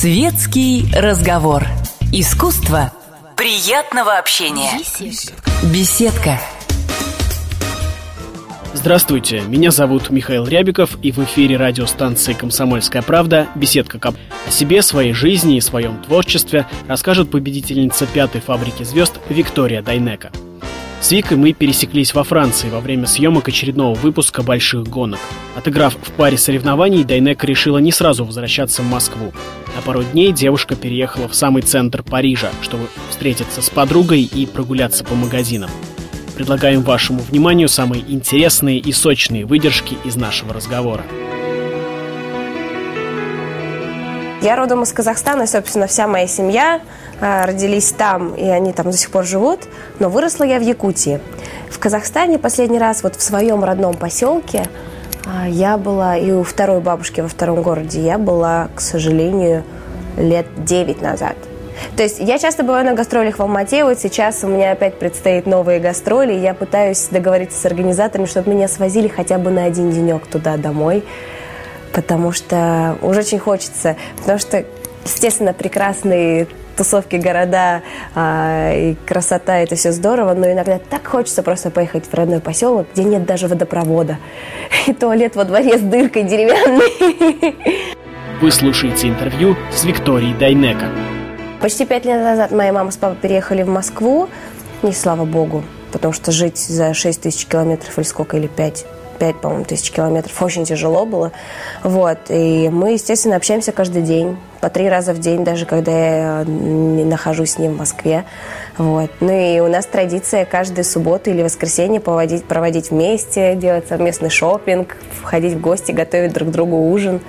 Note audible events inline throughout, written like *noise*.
Светский разговор. Искусство приятного общения. Беседка. Здравствуйте, меня зовут Михаил Рябиков, и в эфире радиостанции «Комсомольская правда» беседка КАП. О себе, своей жизни и своем творчестве расскажет победительница пятой фабрики звезд Виктория Дайнека. С Викой мы пересеклись во Франции во время съемок очередного выпуска «Больших гонок». Отыграв в паре соревнований, Дайнека решила не сразу возвращаться в Москву. На пару дней девушка переехала в самый центр Парижа, чтобы встретиться с подругой и прогуляться по магазинам. Предлагаем вашему вниманию самые интересные и сочные выдержки из нашего разговора. Я родом из Казахстана, и, собственно, вся моя семья родились там, и они там до сих пор живут, но выросла я в Якутии. В Казахстане последний раз вот в своем родном поселке э, я была, и у второй бабушки во втором городе я была, к сожалению, лет 9 назад. То есть я часто бываю на гастролях в Алмате, вот сейчас у меня опять предстоит новые гастроли, я пытаюсь договориться с организаторами, чтобы меня свозили хотя бы на один денек туда домой, потому что уже очень хочется, потому что, естественно, прекрасные тусовки, города а, и красота, это все здорово, но иногда так хочется просто поехать в родной поселок, где нет даже водопровода, и туалет во дворе с дыркой деревянной. Вы слушаете интервью с Викторией Дайнека. Почти пять лет назад моя мама с папой переехали в Москву, и слава богу, потому что жить за 6 тысяч километров или сколько, или 5 5, по-моему, тысяч километров. Очень тяжело было. Вот. И мы, естественно, общаемся каждый день. По три раза в день, даже когда я не нахожусь с ним в Москве. Вот. Ну и у нас традиция каждую субботу или воскресенье проводить, проводить вместе, делать совместный шопинг, входить в гости, готовить друг другу ужин.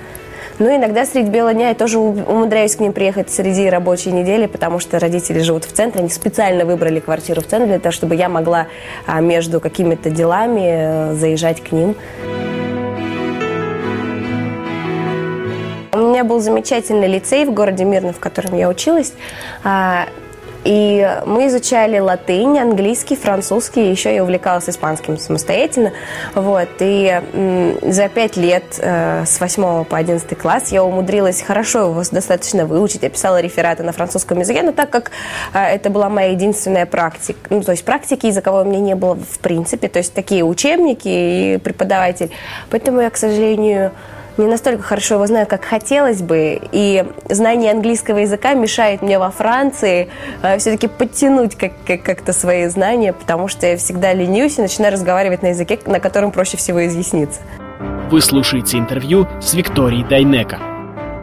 Ну, иногда среди бела дня я тоже умудряюсь к ним приехать среди рабочей недели, потому что родители живут в центре. Они специально выбрали квартиру в центре для того, чтобы я могла а, между какими-то делами э, заезжать к ним. Меня был замечательный лицей в городе Мирно, в котором я училась. А, и мы изучали латынь, английский, французский, еще я увлекалась испанским самостоятельно. Вот. И за пять лет, э, с 8 по 11 класс, я умудрилась хорошо его достаточно выучить. Я писала рефераты на французском языке, но так как э, это была моя единственная практика, ну, то есть практики языковой у меня не было в принципе, то есть такие учебники и преподаватель. Поэтому я, к сожалению, не настолько хорошо его знаю, как хотелось бы, и знание английского языка мешает мне во Франции э, все-таки подтянуть как- как- как-то свои знания, потому что я всегда ленюсь и начинаю разговаривать на языке, на котором проще всего изъясниться. Вы слушаете интервью с Викторией Дайнека.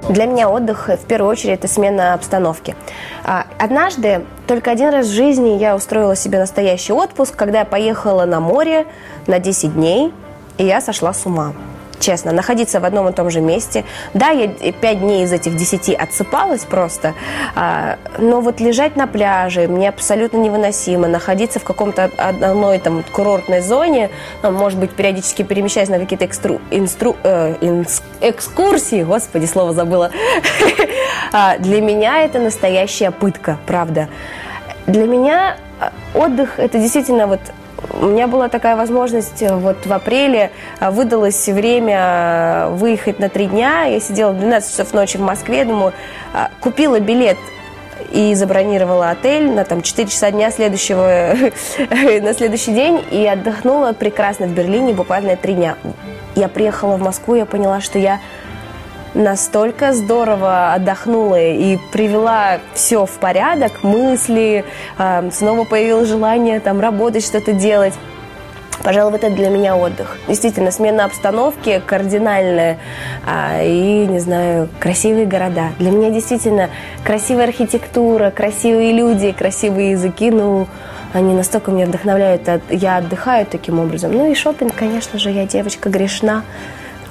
Для меня отдых в первую очередь это смена обстановки. А, Однажды, только один раз в жизни я устроила себе настоящий отпуск, когда я поехала на море на 10 дней, и я сошла с ума. Честно, находиться в одном и том же месте. Да, я пять дней из этих десяти отсыпалась просто, а, но вот лежать на пляже мне абсолютно невыносимо. Находиться в каком-то одной там курортной зоне, ну, может быть, периодически перемещаясь на какие-то экстру, инстру, э, инс, экскурсии, господи, слово забыла, *laughs* А, для меня это настоящая пытка, правда. Для меня а, отдых это действительно вот у меня была такая возможность э, вот в апреле э, выдалось время э, выехать на три дня. Я сидела в 12 часов ночи в Москве, думаю, купила билет и забронировала отель на там 4 часа дня следующего, *laughs* на следующий день и отдохнула прекрасно в Берлине буквально три дня. Я приехала в Москву, я поняла, что я настолько здорово отдохнула и привела все в порядок, мысли, э, снова появилось желание там работать, что-то делать. Пожалуй, это для меня отдых. Действительно, смена обстановки кардинальная. А, и, не знаю, красивые города. Для меня действительно красивая архитектура, красивые люди, красивые языки. Ну, они настолько меня вдохновляют. Я отдыхаю таким образом. Ну и шопинг, конечно же, я девочка грешна.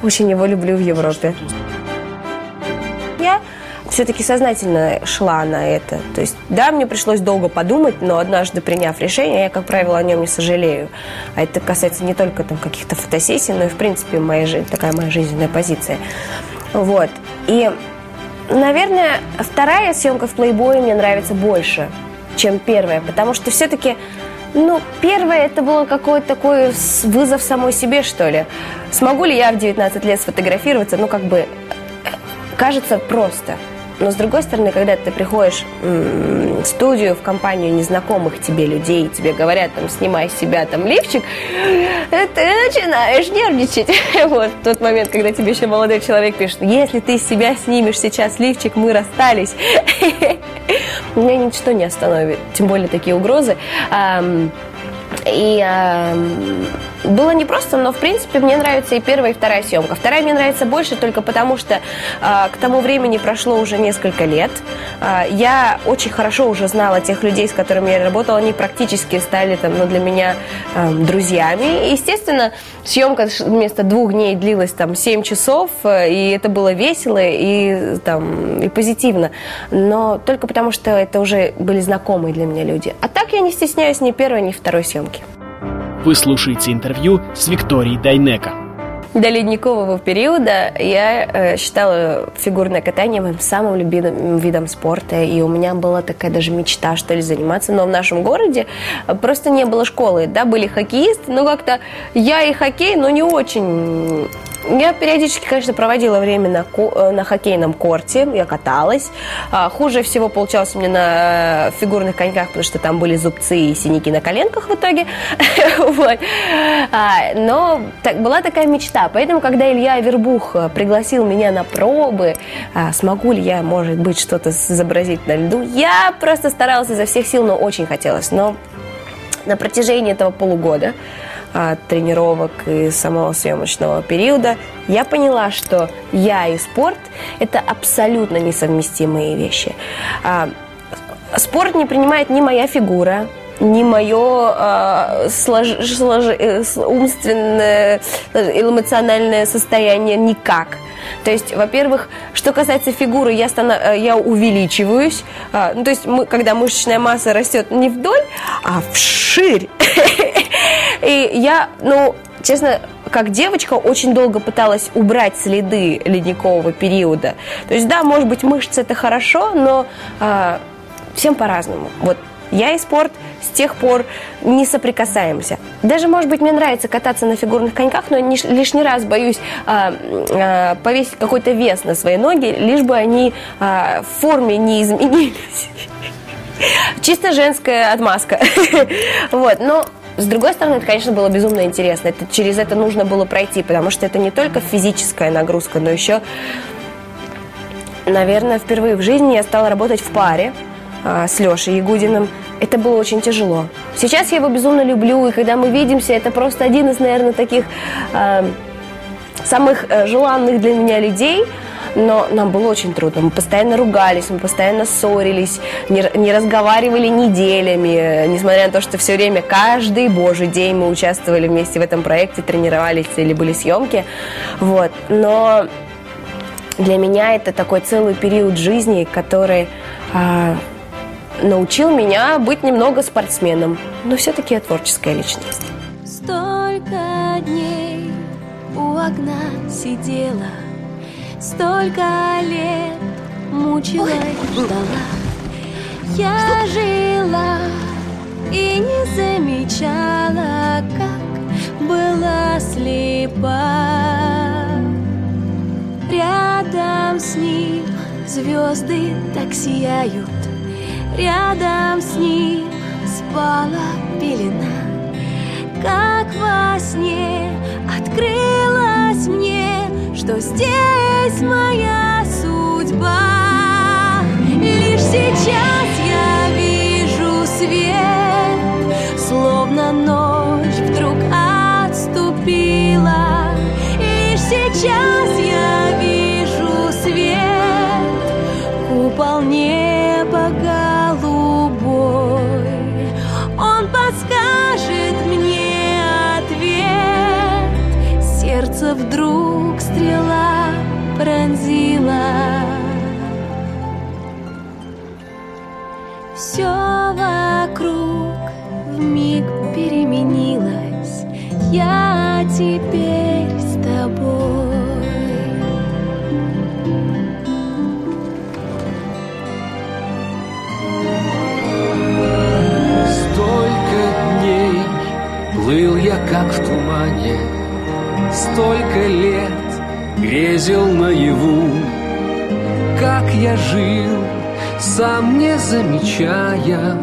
Очень его люблю в Европе я все-таки сознательно шла на это. То есть, да, мне пришлось долго подумать, но однажды приняв решение, я, как правило, о нем не сожалею. А это касается не только там каких-то фотосессий, но и, в принципе, моя, жизнь, такая моя жизненная позиция. Вот. И, наверное, вторая съемка в плейбое мне нравится больше, чем первая, потому что все-таки ну, первое, это было какой-то такой вызов самой себе, что ли. Смогу ли я в 19 лет сфотографироваться? Ну, как бы кажется просто. Но с другой стороны, когда ты приходишь в студию, в компанию незнакомых тебе людей, тебе говорят, там, снимай с себя там лифчик, ты начинаешь нервничать. *laughs* Вот в тот момент, когда тебе еще молодой человек пишет, если ты с себя снимешь сейчас лифчик, мы расстались. *laughs* Меня ничто не остановит, тем более такие угрозы. И было непросто, но в принципе мне нравится и первая, и вторая съемка. Вторая мне нравится больше только потому, что э, к тому времени прошло уже несколько лет. Э, я очень хорошо уже знала тех людей, с которыми я работала. Они практически стали там, ну, для меня э, друзьями. И, естественно, съемка вместо двух дней длилась там 7 часов, э, и это было весело и, там, и позитивно. Но только потому, что это уже были знакомые для меня люди. А так я не стесняюсь ни первой, ни второй съемки. Вы слушаете интервью с Викторией Дайнека. До ледникового периода я э, считала фигурное катание моим самым любимым видом спорта. И у меня была такая даже мечта, что ли, заниматься. Но в нашем городе просто не было школы. Да, были хоккеисты, но как-то я и хоккей, но не очень я периодически, конечно, проводила время на, э, на хоккейном корте, я каталась. А, хуже всего получалось мне на фигурных коньках, потому что там были зубцы и синяки на коленках в итоге. *laughs* вот. а, но так, была такая мечта. Поэтому, когда Илья Вербух э, пригласил меня на пробы, а, смогу ли я, может быть, что-то изобразить на льду, я просто старалась изо всех сил, но очень хотелось. Но на протяжении этого полугода тренировок и самого съемочного периода, я поняла, что я и спорт – это абсолютно несовместимые вещи. А, спорт не принимает ни моя фигура, ни мое э, слож, слож, э, умственное, эмоциональное состояние никак. То есть, во-первых, что касается фигуры, я, станов... Э, я увеличиваюсь. Э, ну, то есть, мы, когда мышечная масса растет не вдоль, а вширь. *laughs* И я, ну, честно, как девочка очень долго пыталась убрать следы ледникового периода. То есть, да, может быть, мышцы это хорошо, но э, всем по-разному. Вот я и спорт с тех пор не соприкасаемся. Даже, может быть, мне нравится кататься на фигурных коньках, но не, лишний раз боюсь а, а, повесить какой-то вес на свои ноги, лишь бы они а, в форме не изменились. *laughs* Чисто женская отмазка. *laughs* Вот, но с другой стороны, это, конечно, было безумно интересно. Это, через это нужно было пройти, потому что это не только физическая нагрузка, но еще, наверное, впервые в жизни я стала работать в паре а, с Лешей Ягудиным. Это было очень тяжело. Сейчас я его безумно люблю, и когда мы видимся, это просто один из, наверное, таких э, самых э, желанных для меня людей. Но нам было очень трудно. Мы постоянно ругались, мы постоянно ссорились, не, не разговаривали неделями, несмотря на то, что все время, каждый божий день мы участвовали вместе в этом проекте, тренировались или были съемки. Вот. Но для меня это такой целый период жизни, который э, научил меня быть немного спортсменом, но все-таки я творческая личность. Столько дней у окна сидела, столько лет мучилась, ждала. Я жила и не замечала, как была слепа. Рядом с ним звезды так сияют, Рядом с ним спала пелена Как во сне открылось мне Что здесь в миг переменилось, я теперь с тобой. Столько дней плыл я как в тумане, Столько лет грезил наяву, как я жил, сам не замечая,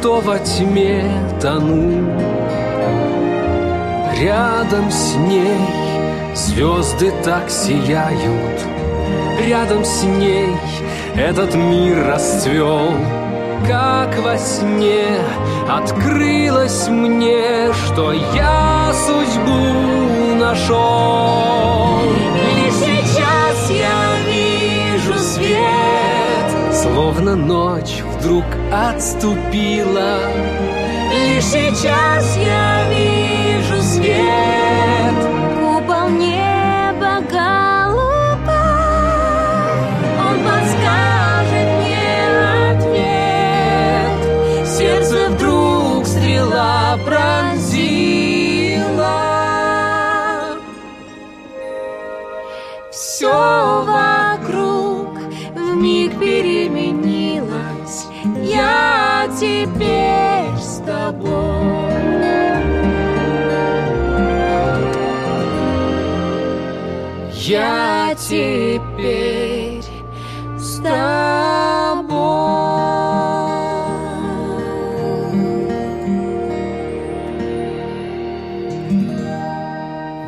что во тьме тону. Рядом с ней звезды так сияют, Рядом с ней этот мир расцвел, Как во сне открылось мне, Что я судьбу нашел. Лишь сейчас я вижу свет, Словно ночь вдруг отступила. Лишь сейчас я вижу свет,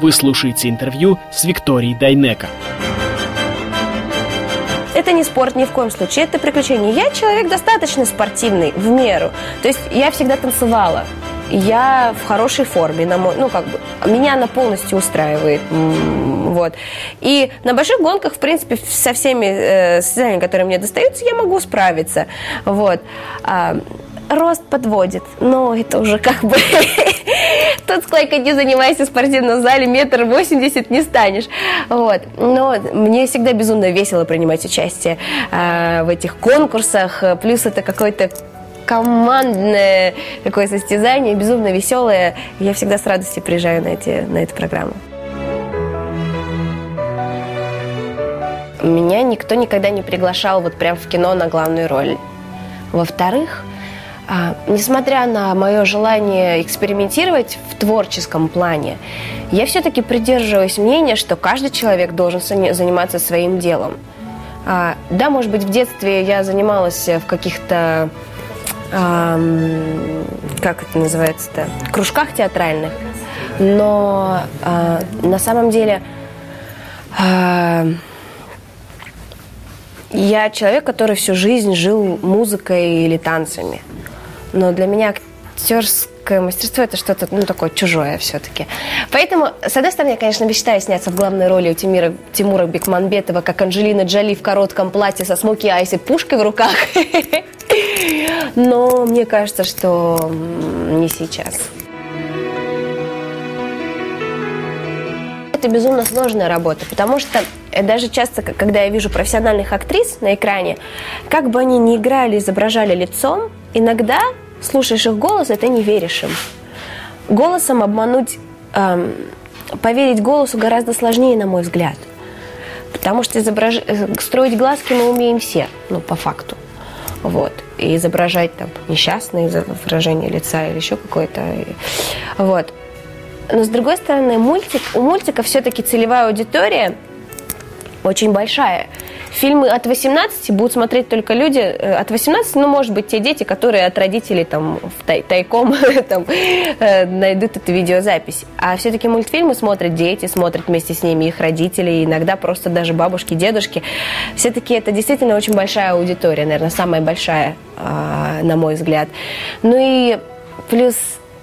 Вы слушаете интервью с Викторией Дайнеко. Это не спорт ни в коем случае, это приключение. Я человек достаточно спортивный, в меру. То есть я всегда танцевала. Я в хорошей форме, на мой, ну как бы, меня она полностью устраивает, вот. И на больших гонках, в принципе, со всеми э, состязаниями, которые мне достаются, я могу справиться, вот. А, рост подводит, но это уже как бы *laughs* тут сколько не занимайся в спортивном зале, метр восемьдесят не станешь. Вот. Но мне всегда безумно весело принимать участие э, в этих конкурсах. Плюс это какой-то командное такое состязание, безумно веселое. Я всегда с радостью приезжаю на, эти, на эту программу. Меня никто никогда не приглашал вот прям в кино на главную роль. Во-вторых, а, несмотря на мое желание экспериментировать в творческом плане, я все-таки придерживаюсь мнения, что каждый человек должен заниматься своим делом. А, да, может быть, в детстве я занималась в каких-то, как это называется-то, кружках театральных, но а, на самом деле а, я человек, который всю жизнь жил музыкой или танцами. Но для меня актерское мастерство это что-то ну, такое чужое все-таки. Поэтому, с одной стороны, я, конечно, мечтаю сняться в главной роли у Тимира, Тимура Бекмамбетова, как Анджелина Джоли в коротком платье со смоки айс и пушкой в руках. *laughs* Но мне кажется, что не сейчас. Это безумно сложная работа, потому что э, даже часто, когда я вижу профессиональных актрис на экране, как бы они ни играли, изображали лицом, иногда слушаешь их голос, и ты не веришь им. Голосом обмануть, эм, поверить голосу гораздо сложнее, на мой взгляд. Потому что изображ... э, строить глазки мы умеем все, ну, по факту. Вот. И изображать там несчастное выражение лица или еще какое-то. Вот. Но с другой стороны, мультик, у мультика все-таки целевая аудитория очень большая. Фильмы от 18 будут смотреть только люди э, от 18, ну, может быть, те дети, которые от родителей там тай- тайком *laughs* там, э, найдут эту видеозапись. А все-таки мультфильмы смотрят дети, смотрят вместе с ними их родители, иногда просто даже бабушки, дедушки. Все-таки это действительно очень большая аудитория, наверное, самая большая, а, на мой взгляд. Ну и плюс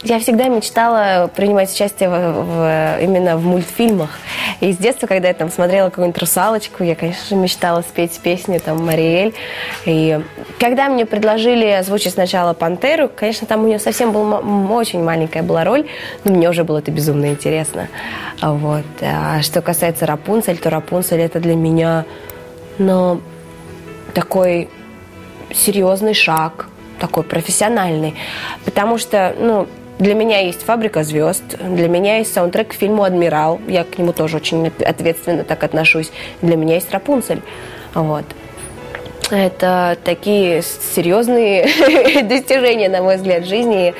я всегда мечтала принимать участие в, в- именно в мультфильмах. И с детства, когда я там смотрела какую-нибудь «Русалочку», я, конечно мечтала спеть песню там «Мариэль». И когда мне предложили озвучить сначала «Пантеру», конечно, там у нее совсем была очень маленькая была роль, но мне уже было это безумно интересно. Вот. А что касается «Рапунцель», то «Рапунцель» это для меня, ну, такой серьезный шаг, такой профессиональный. Потому что, ну, для меня есть «Фабрика звезд», для меня есть саундтрек к фильму «Адмирал», я к нему тоже очень ответственно так отношусь. Для меня есть «Рапунцель». Вот. Это такие серьезные *laughs* достижения, на мой взгляд, жизни.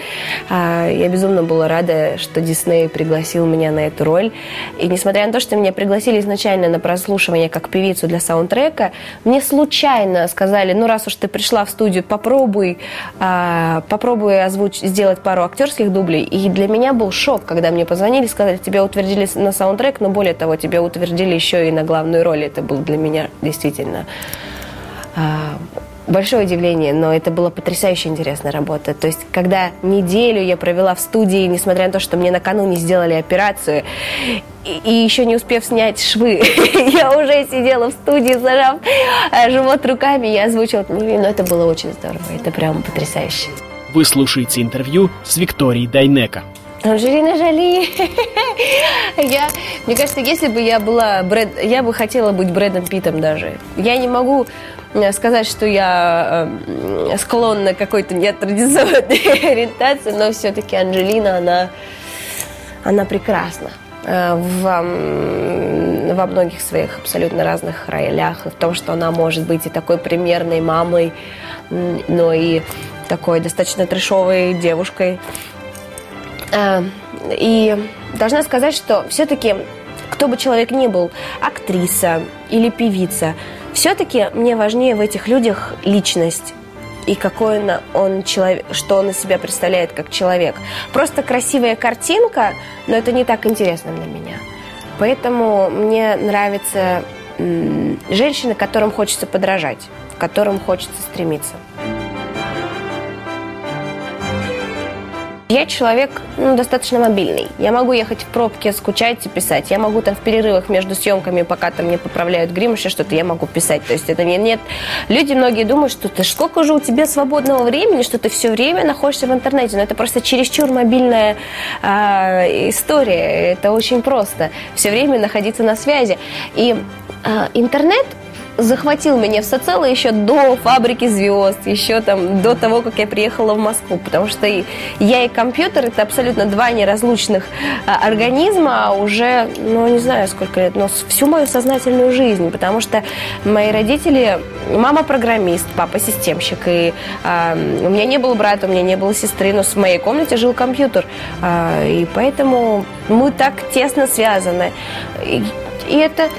А, я безумно была рада, что Дисней пригласил меня на эту роль. И несмотря на то, что меня пригласили изначально на прослушивание как певицу для саундтрека, мне случайно сказали, ну раз уж ты пришла в студию, попробуй, а, попробуй озвуч... сделать пару актерских дублей. И для меня был шок, когда мне позвонили, сказали, тебя утвердили на саундтрек, но более того, тебя утвердили еще и на главную роль. Это был для меня действительно большое удивление, но это была потрясающе интересная работа. То есть, когда неделю я провела в студии, несмотря на то, что мне накануне сделали операцию, и, и еще не успев снять швы, *laughs* я уже сидела в студии, зажав э, живот руками, я озвучила, ну, но это было очень здорово, это прям потрясающе. Вы слушаете интервью с Викторией Дайнека. Анжелина Жоли. *laughs* я, мне кажется, если бы я была Брэд, я бы хотела быть Брэдом Питом даже. Я не могу сказать, что я э, склонна к какой-то нетрадиционной *laughs* ориентации, но все-таки Анджелина, она, она прекрасна э, в, во многих своих абсолютно разных ролях, в том, что она может быть и такой примерной мамой, но и такой достаточно трешовой девушкой. И должна сказать, что все-таки кто бы человек ни был, актриса или певица, все-таки мне важнее в этих людях личность и какой он, он человек, что он из себя представляет как человек. Просто красивая картинка, но это не так интересно для меня. Поэтому мне нравятся женщины, которым хочется подражать, к которым хочется стремиться. Я человек ну, достаточно мобильный. Я могу ехать в пробке, скучать и писать. Я могу там в перерывах между съемками, пока там мне поправляют грим, еще что-то, я могу писать. То есть это не, нет... Люди многие думают, что ты сколько же у тебя свободного времени, что ты все время находишься в интернете. Но это просто чересчур мобильная э, история. Это очень просто. Все время находиться на связи. И э, интернет захватил меня всецело еще до фабрики звезд, еще там до того, как я приехала в Москву, потому что я и компьютер это абсолютно два неразлучных а, организма а уже, ну не знаю сколько лет, но всю мою сознательную жизнь, потому что мои родители, мама программист, папа системщик, и а, у меня не было брата, у меня не было сестры, но в моей комнате жил компьютер, а, и поэтому мы так тесно связаны. И, и это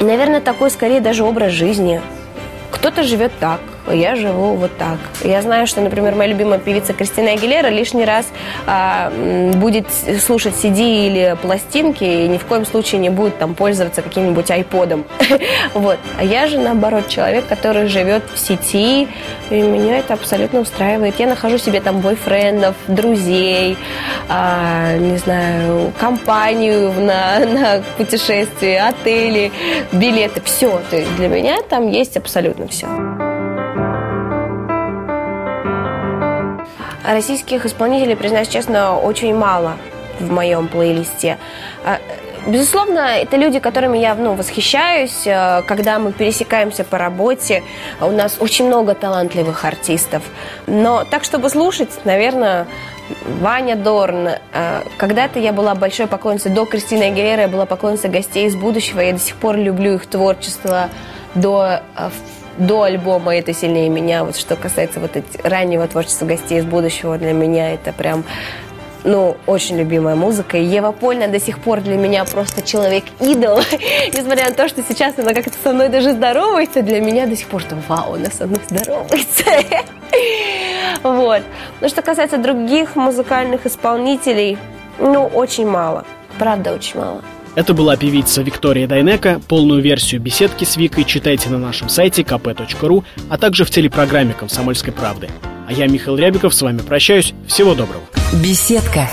наверное, такой скорее даже образ жизни. Кто-то живет так, я живу вот так. Я знаю, что, например, моя любимая певица Кристина Агилера лишний раз а, будет слушать CD или пластинки и ни в коем случае не будет там пользоваться каким-нибудь айподом. *laughs* вот. А я же, наоборот, человек, который живет в сети, и меня это абсолютно устраивает. Я нахожу себе там бойфрендов, друзей, а, не знаю, компанию на, *laughs* на путешествие, отели, билеты, все. То есть для меня там есть абсолютно все. Российских исполнителей, признаюсь честно, очень мало в моем плейлисте. А, безусловно, это люди, которыми я ну, восхищаюсь, э, когда мы пересекаемся по работе. У нас очень много талантливых артистов. Но так, чтобы слушать, наверное, Ваня Дорн. Э, когда-то я была большой поклонницей до Кристины Агилеры, я была поклонницей гостей из будущего. Я до сих пор люблю их творчество до э, до альбома «Это сильнее меня». Вот что касается вот эти, раннего творчества гостей из будущего, для меня это прям ну, очень любимая музыка. И Ева Польна до сих пор для меня просто человек-идол. *laughs* Несмотря на то, что сейчас она как-то со мной даже здоровается, для меня до сих пор что вау, она со мной здоровается. *laughs* Вот. Но что касается других музыкальных исполнителей, ну, очень мало. Правда, очень мало. Это была певица Виктория Дайнека. Полную версию беседки с Викой читайте на нашем сайте kp.ru, а также в телепрограмме «Комсомольской правды». А я, Михаил Рябиков, с вами прощаюсь. Всего доброго. Беседка.